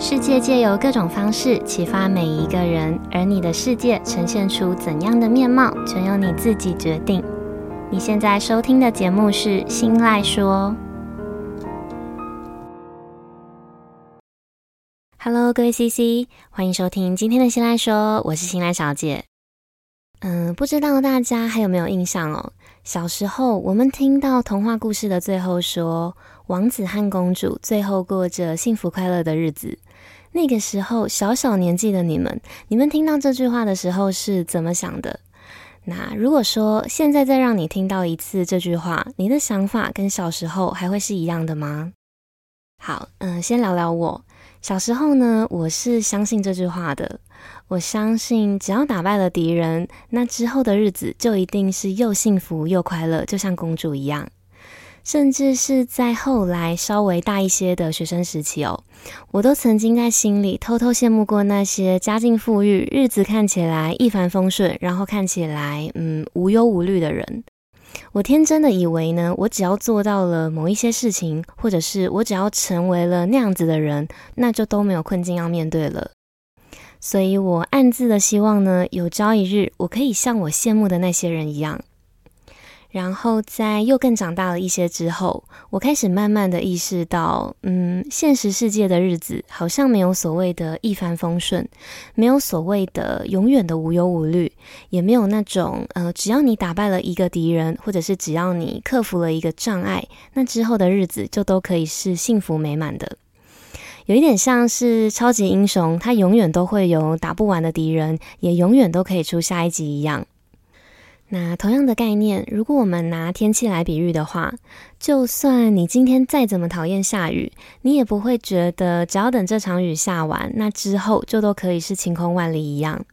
世界借由各种方式启发每一个人，而你的世界呈现出怎样的面貌，全由你自己决定。你现在收听的节目是《新赖说》。Hello，各位 CC，欢迎收听今天的《新赖说》，我是新赖小姐。嗯，不知道大家还有没有印象哦？小时候我们听到童话故事的最后说，王子和公主最后过着幸福快乐的日子。那个时候，小小年纪的你们，你们听到这句话的时候是怎么想的？那如果说现在再让你听到一次这句话，你的想法跟小时候还会是一样的吗？好，嗯，先聊聊我。小时候呢，我是相信这句话的。我相信，只要打败了敌人，那之后的日子就一定是又幸福又快乐，就像公主一样。甚至是在后来稍微大一些的学生时期哦，我都曾经在心里偷偷羡慕过那些家境富裕、日子看起来一帆风顺，然后看起来嗯无忧无虑的人。我天真的以为呢，我只要做到了某一些事情，或者是我只要成为了那样子的人，那就都没有困境要面对了。所以我暗自的希望呢，有朝一日我可以像我羡慕的那些人一样。然后在又更长大了一些之后，我开始慢慢的意识到，嗯，现实世界的日子好像没有所谓的一帆风顺，没有所谓的永远的无忧无虑，也没有那种，呃，只要你打败了一个敌人，或者是只要你克服了一个障碍，那之后的日子就都可以是幸福美满的。有一点像是超级英雄，他永远都会有打不完的敌人，也永远都可以出下一集一样。那同样的概念，如果我们拿天气来比喻的话，就算你今天再怎么讨厌下雨，你也不会觉得只要等这场雨下完，那之后就都可以是晴空万里一样，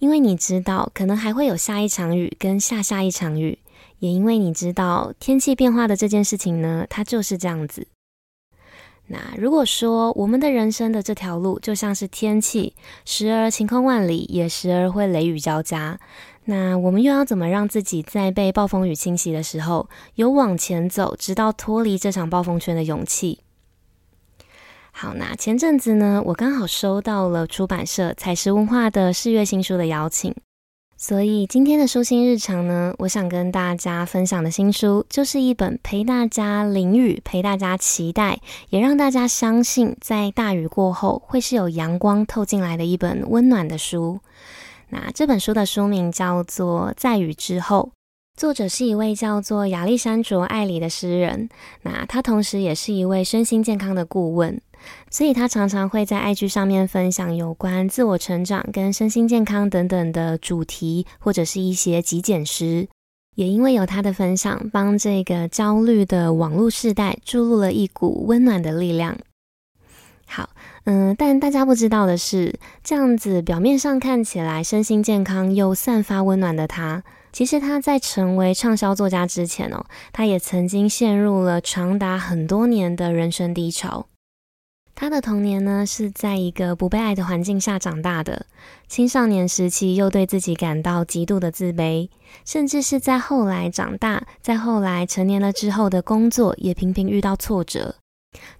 因为你知道可能还会有下一场雨跟下下一场雨，也因为你知道天气变化的这件事情呢，它就是这样子。那如果说我们的人生的这条路就像是天气，时而晴空万里，也时而会雷雨交加。那我们又要怎么让自己在被暴风雨侵袭的时候，有往前走，直到脱离这场暴风圈的勇气？好，那前阵子呢，我刚好收到了出版社采石文化的四月新书的邀请，所以今天的书心日常呢，我想跟大家分享的新书，就是一本陪大家淋雨、陪大家期待，也让大家相信，在大雨过后会是有阳光透进来的一本温暖的书。那这本书的书名叫做《在雨之后》，作者是一位叫做亚历山卓·艾里的诗人。那他同时也是一位身心健康的顾问，所以他常常会在 IG 上面分享有关自我成长跟身心健康等等的主题，或者是一些极简诗。也因为有他的分享，帮这个焦虑的网络世代注入了一股温暖的力量。好。嗯，但大家不知道的是，这样子表面上看起来身心健康又散发温暖的他，其实他在成为畅销作家之前哦，他也曾经陷入了长达很多年的人生低潮。他的童年呢，是在一个不被爱的环境下长大的，青少年时期又对自己感到极度的自卑，甚至是在后来长大，在后来成年了之后的工作，也频频遇到挫折。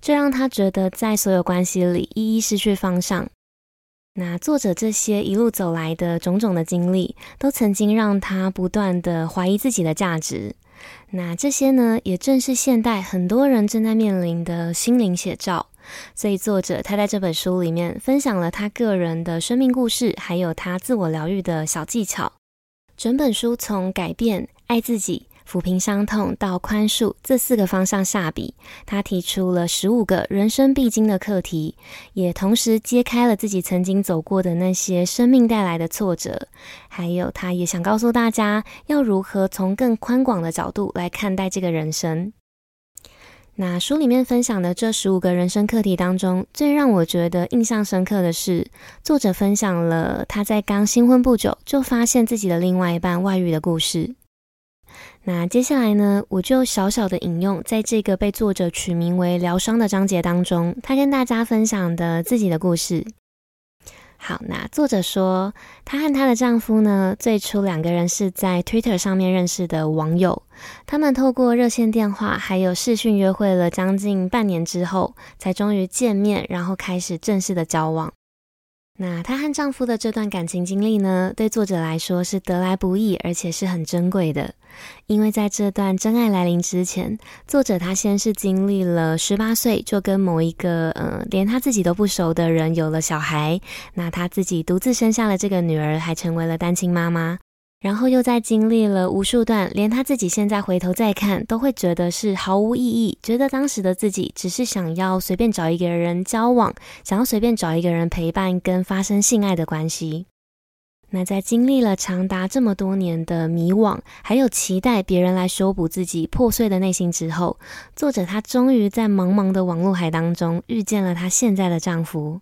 这让他觉得在所有关系里一一失去方向。那作者这些一路走来的种种的经历，都曾经让他不断的怀疑自己的价值。那这些呢，也正是现代很多人正在面临的心灵写照。所以作者他在这本书里面分享了他个人的生命故事，还有他自我疗愈的小技巧。整本书从改变、爱自己。抚平伤痛到宽恕这四个方向下笔，他提出了十五个人生必经的课题，也同时揭开了自己曾经走过的那些生命带来的挫折，还有他也想告诉大家要如何从更宽广的角度来看待这个人生。那书里面分享的这十五个人生课题当中，最让我觉得印象深刻的是，作者分享了他在刚新婚不久就发现自己的另外一半外遇的故事。那接下来呢，我就小小的引用，在这个被作者取名为“疗伤”的章节当中，他跟大家分享的自己的故事。好，那作者说，她和她的丈夫呢，最初两个人是在 Twitter 上面认识的网友，他们透过热线电话还有视讯约会了将近半年之后，才终于见面，然后开始正式的交往。那她和丈夫的这段感情经历呢，对作者来说是得来不易，而且是很珍贵的。因为在这段真爱来临之前，作者她先是经历了十八岁就跟某一个呃连她自己都不熟的人有了小孩，那她自己独自生下了这个女儿，还成为了单亲妈妈。然后又在经历了无数段，连他自己现在回头再看，都会觉得是毫无意义，觉得当时的自己只是想要随便找一个人交往，想要随便找一个人陪伴跟发生性爱的关系。那在经历了长达这么多年的迷惘，还有期待别人来修补自己破碎的内心之后，作者她终于在茫茫的网络海当中遇见了她现在的丈夫。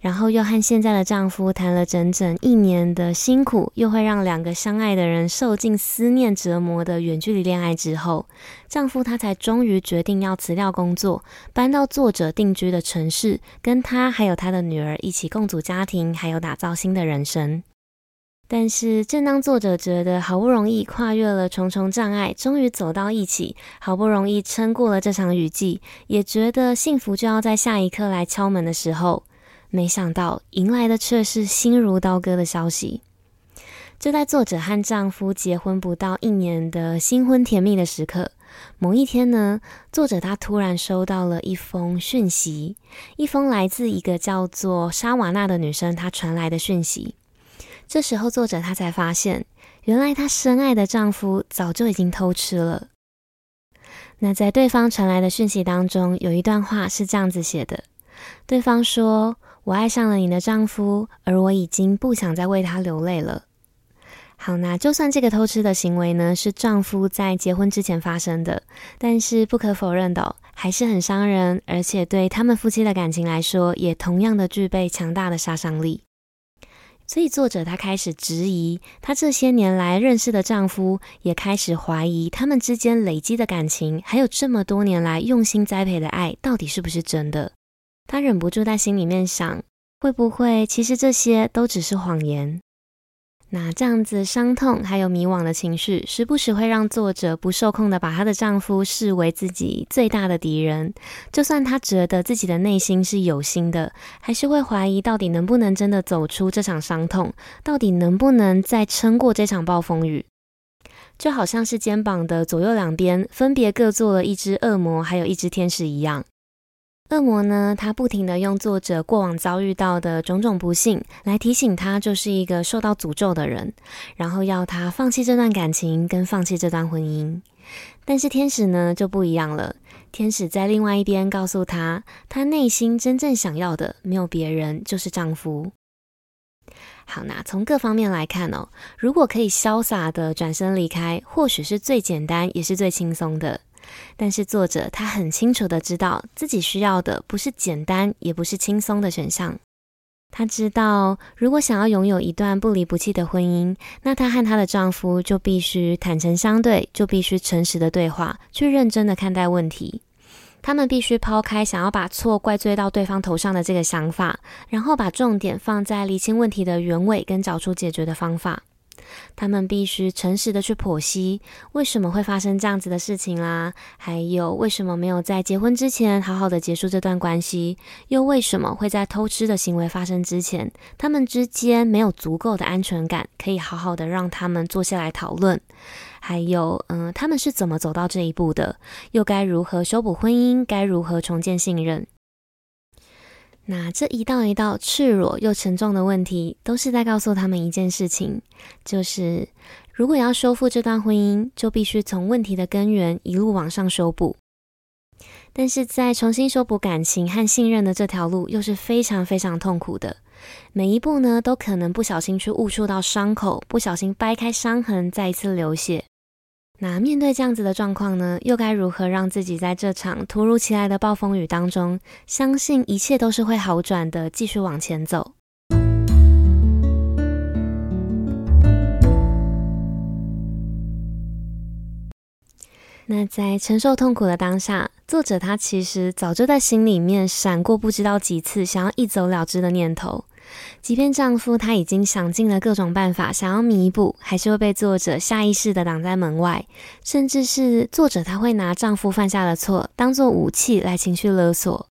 然后又和现在的丈夫谈了整整一年的辛苦，又会让两个相爱的人受尽思念折磨的远距离恋爱之后，丈夫他才终于决定要辞掉工作，搬到作者定居的城市，跟他还有他的女儿一起共组家庭，还有打造新的人生。但是，正当作者觉得好不容易跨越了重重障碍，终于走到一起，好不容易撑过了这场雨季，也觉得幸福就要在下一刻来敲门的时候，没想到迎来的却是心如刀割的消息。就在作者和丈夫结婚不到一年的新婚甜蜜的时刻，某一天呢，作者她突然收到了一封讯息，一封来自一个叫做莎瓦娜的女生她传来的讯息。这时候，作者她才发现，原来她深爱的丈夫早就已经偷吃了。那在对方传来的讯息当中，有一段话是这样子写的：对方说。我爱上了你的丈夫，而我已经不想再为他流泪了。好，那就算这个偷吃的行为呢，是丈夫在结婚之前发生的，但是不可否认的，还是很伤人，而且对他们夫妻的感情来说，也同样的具备强大的杀伤力。所以作者他开始质疑，他这些年来认识的丈夫，也开始怀疑他们之间累积的感情，还有这么多年来用心栽培的爱，到底是不是真的？他忍不住在心里面想，会不会其实这些都只是谎言？那这样子伤痛还有迷惘的情绪，时不时会让作者不受控的把她的丈夫视为自己最大的敌人。就算她觉得自己的内心是有心的，还是会怀疑到底能不能真的走出这场伤痛，到底能不能再撑过这场暴风雨？就好像是肩膀的左右两边分别各做了一只恶魔，还有一只天使一样。恶魔呢，他不停的用作者过往遭遇到的种种不幸来提醒他，就是一个受到诅咒的人，然后要他放弃这段感情，跟放弃这段婚姻。但是天使呢，就不一样了。天使在另外一边告诉他，他内心真正想要的没有别人，就是丈夫。好，那从各方面来看哦，如果可以潇洒的转身离开，或许是最简单，也是最轻松的。但是作者他很清楚的知道自己需要的不是简单，也不是轻松的选项。她知道，如果想要拥有一段不离不弃的婚姻，那她和她的丈夫就必须坦诚相对，就必须诚实的对话，去认真的看待问题。他们必须抛开想要把错怪罪到对方头上的这个想法，然后把重点放在厘清问题的原委，跟找出解决的方法。他们必须诚实的去剖析为什么会发生这样子的事情啦，还有为什么没有在结婚之前好好的结束这段关系，又为什么会在偷吃的行为发生之前，他们之间没有足够的安全感，可以好好的让他们坐下来讨论，还有，嗯、他们是怎么走到这一步的，又该如何修补婚姻，该如何重建信任。那这一道一道赤裸又沉重的问题，都是在告诉他们一件事情，就是如果要修复这段婚姻，就必须从问题的根源一路往上修补。但是在重新修补感情和信任的这条路，又是非常非常痛苦的，每一步呢，都可能不小心去误触到伤口，不小心掰开伤痕，再一次流血。那面对这样子的状况呢，又该如何让自己在这场突如其来的暴风雨当中，相信一切都是会好转的，继续往前走？那在承受痛苦的当下，作者他其实早就在心里面闪过不知道几次想要一走了之的念头，即便丈夫他已经想尽了各种办法想要弥补，还是会被作者下意识的挡在门外，甚至是作者他会拿丈夫犯下的错当做武器来情绪勒索。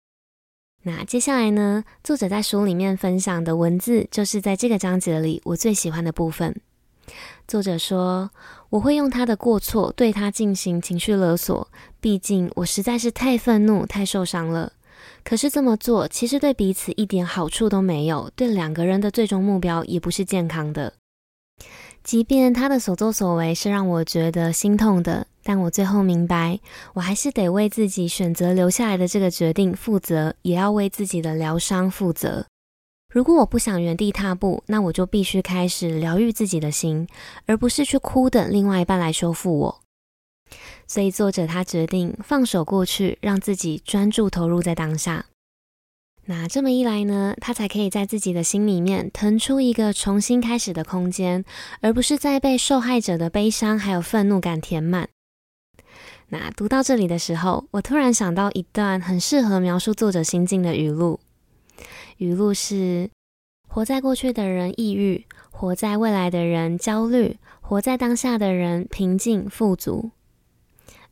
那接下来呢，作者在书里面分享的文字，就是在这个章节里我最喜欢的部分。作者说：“我会用他的过错对他进行情绪勒索，毕竟我实在是太愤怒、太受伤了。”可是这么做其实对彼此一点好处都没有，对两个人的最终目标也不是健康的。即便他的所作所为是让我觉得心痛的，但我最后明白，我还是得为自己选择留下来的这个决定负责，也要为自己的疗伤负责。如果我不想原地踏步，那我就必须开始疗愈自己的心，而不是去哭等另外一半来修复我。所以，作者他决定放手过去，让自己专注投入在当下。那这么一来呢，他才可以在自己的心里面腾出一个重新开始的空间，而不是再被受害者的悲伤还有愤怒感填满。那读到这里的时候，我突然想到一段很适合描述作者心境的语录。语录是：活在过去的人抑郁，活在未来的人焦虑，活在当下的人平静富足。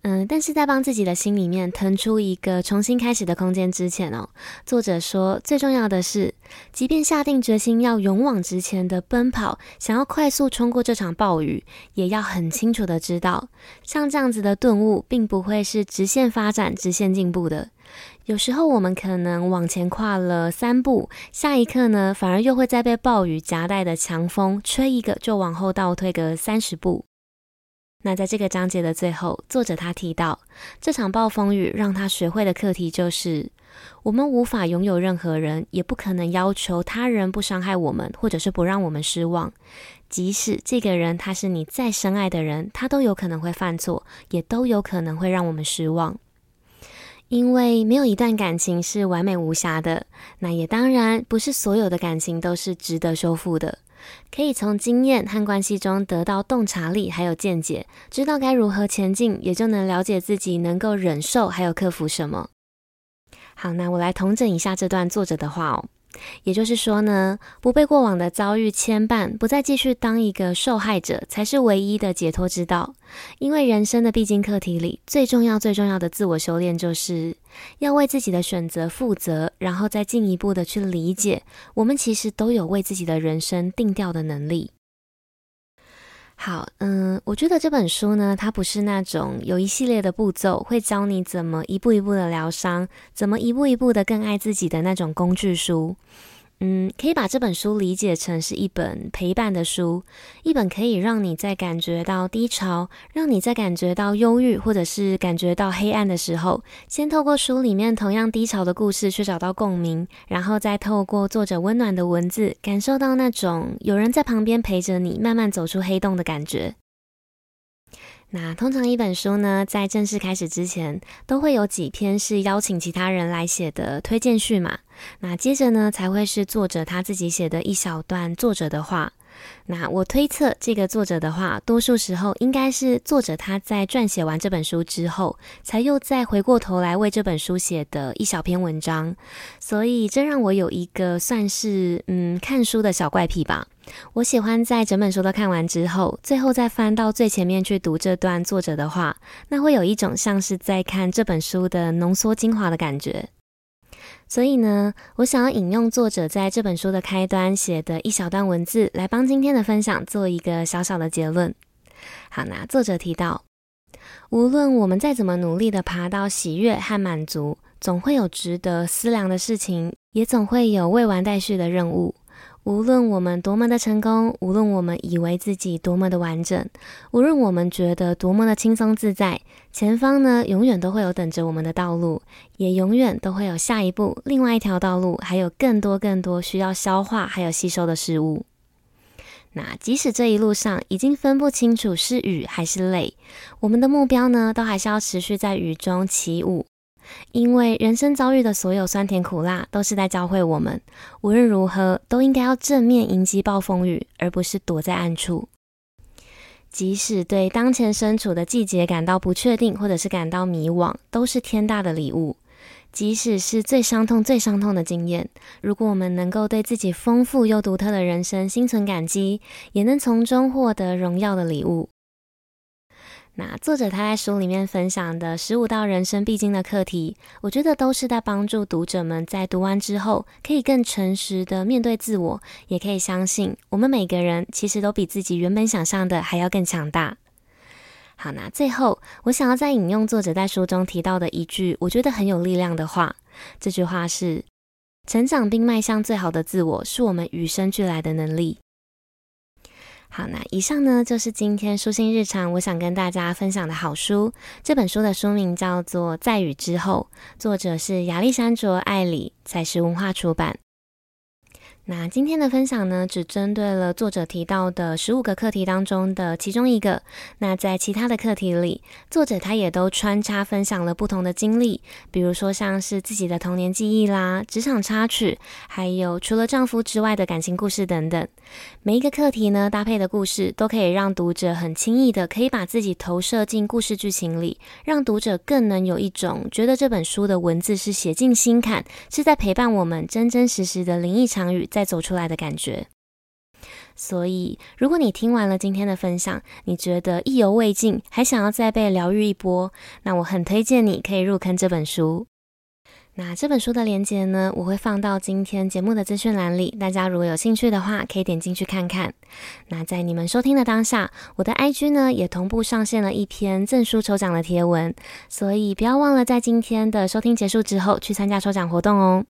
嗯，但是在帮自己的心里面腾出一个重新开始的空间之前哦，作者说最重要的是，即便下定决心要勇往直前的奔跑，想要快速冲过这场暴雨，也要很清楚的知道，像这样子的顿悟，并不会是直线发展、直线进步的。有时候我们可能往前跨了三步，下一刻呢，反而又会再被暴雨夹带的强风吹一个，就往后倒退个三十步。那在这个章节的最后，作者他提到，这场暴风雨让他学会的课题就是：我们无法拥有任何人，也不可能要求他人不伤害我们，或者是不让我们失望。即使这个人他是你再深爱的人，他都有可能会犯错，也都有可能会让我们失望。因为没有一段感情是完美无瑕的，那也当然不是所有的感情都是值得修复的。可以从经验和关系中得到洞察力，还有见解，知道该如何前进，也就能了解自己能够忍受，还有克服什么。好，那我来统整一下这段作者的话哦。也就是说呢，不被过往的遭遇牵绊，不再继续当一个受害者，才是唯一的解脱之道。因为人生的必经课题里，最重要、最重要的自我修炼，就是要为自己的选择负责，然后再进一步的去理解，我们其实都有为自己的人生定调的能力。好，嗯，我觉得这本书呢，它不是那种有一系列的步骤，会教你怎么一步一步的疗伤，怎么一步一步的更爱自己的那种工具书。嗯，可以把这本书理解成是一本陪伴的书，一本可以让你在感觉到低潮，让你在感觉到忧郁，或者是感觉到黑暗的时候，先透过书里面同样低潮的故事去找到共鸣，然后再透过作者温暖的文字，感受到那种有人在旁边陪着你，慢慢走出黑洞的感觉。那通常一本书呢，在正式开始之前，都会有几篇是邀请其他人来写的推荐序嘛。那接着呢，才会是作者他自己写的一小段作者的话。那我推测，这个作者的话，多数时候应该是作者他在撰写完这本书之后，才又再回过头来为这本书写的一小篇文章。所以这让我有一个算是嗯看书的小怪癖吧。我喜欢在整本书都看完之后，最后再翻到最前面去读这段作者的话，那会有一种像是在看这本书的浓缩精华的感觉。所以呢，我想要引用作者在这本书的开端写的一小段文字，来帮今天的分享做一个小小的结论。好，那作者提到，无论我们再怎么努力的爬到喜悦和满足，总会有值得思量的事情，也总会有未完待续的任务。无论我们多么的成功，无论我们以为自己多么的完整，无论我们觉得多么的轻松自在，前方呢，永远都会有等着我们的道路，也永远都会有下一步，另外一条道路，还有更多更多需要消化还有吸收的事物。那即使这一路上已经分不清楚是雨还是泪，我们的目标呢，都还是要持续在雨中起舞。因为人生遭遇的所有酸甜苦辣，都是在教会我们，无论如何都应该要正面迎击暴风雨，而不是躲在暗处。即使对当前身处的季节感到不确定，或者是感到迷惘，都是天大的礼物。即使是最伤痛、最伤痛的经验，如果我们能够对自己丰富又独特的人生心存感激，也能从中获得荣耀的礼物。那作者他在书里面分享的十五道人生必经的课题，我觉得都是在帮助读者们在读完之后，可以更诚实的面对自我，也可以相信我们每个人其实都比自己原本想象的还要更强大。好，那最后我想要再引用作者在书中提到的一句我觉得很有力量的话，这句话是：成长并迈向最好的自我，是我们与生俱来的能力。好，那以上呢就是今天书信日常，我想跟大家分享的好书。这本书的书名叫做《在雨之后》，作者是亚历山卓·艾里，采实文化出版。那今天的分享呢，只针对了作者提到的十五个课题当中的其中一个。那在其他的课题里，作者他也都穿插分享了不同的经历，比如说像是自己的童年记忆啦、职场插曲，还有除了丈夫之外的感情故事等等。每一个课题呢，搭配的故事都可以让读者很轻易的可以把自己投射进故事剧情里，让读者更能有一种觉得这本书的文字是写进心坎，是在陪伴我们真真实实的灵异场域在。再走出来的感觉。所以，如果你听完了今天的分享，你觉得意犹未尽，还想要再被疗愈一波，那我很推荐你可以入坑这本书。那这本书的链接呢，我会放到今天节目的资讯栏里，大家如果有兴趣的话，可以点进去看看。那在你们收听的当下，我的 IG 呢也同步上线了一篇赠书抽奖的贴文，所以不要忘了在今天的收听结束之后去参加抽奖活动哦。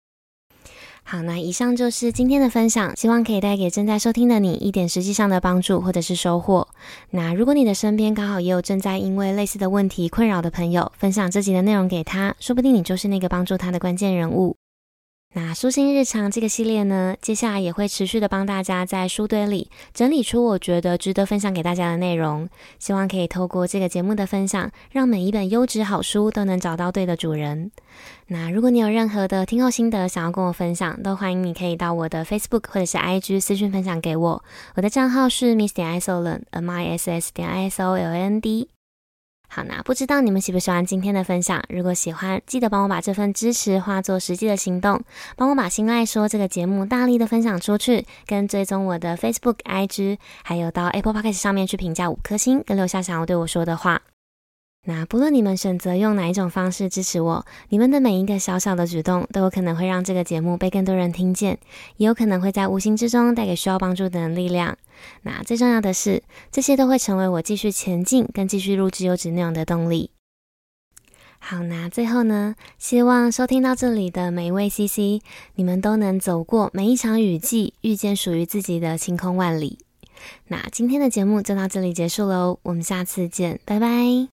好，那以上就是今天的分享，希望可以带给正在收听的你一点实际上的帮助或者是收获。那如果你的身边刚好也有正在因为类似的问题困扰的朋友，分享这集的内容给他，说不定你就是那个帮助他的关键人物。那舒心日常这个系列呢，接下来也会持续的帮大家在书堆里整理出我觉得值得分享给大家的内容，希望可以透过这个节目的分享，让每一本优质好书都能找到对的主人。那如果你有任何的听后心得想要跟我分享，都欢迎你可以到我的 Facebook 或者是 IG 私讯分享给我，我的账号是 Miss 点 Isoland，M I S S 点 I S O L A N D。好，啦不知道你们喜不喜欢今天的分享？如果喜欢，记得帮我把这份支持化作实际的行动，帮我把心爱说这个节目大力的分享出去，跟追踪我的 Facebook、IG，还有到 Apple Podcast 上面去评价五颗星，跟留下想要对我说的话。那不论你们选择用哪一种方式支持我，你们的每一个小小的举动都有可能会让这个节目被更多人听见，也有可能会在无形之中带给需要帮助的人力量。那最重要的是，这些都会成为我继续前进跟继续录制优质内容的动力。好，那最后呢，希望收听到这里的每一位 CC，你们都能走过每一场雨季，遇见属于自己的晴空万里。那今天的节目就到这里结束喽，我们下次见，拜拜。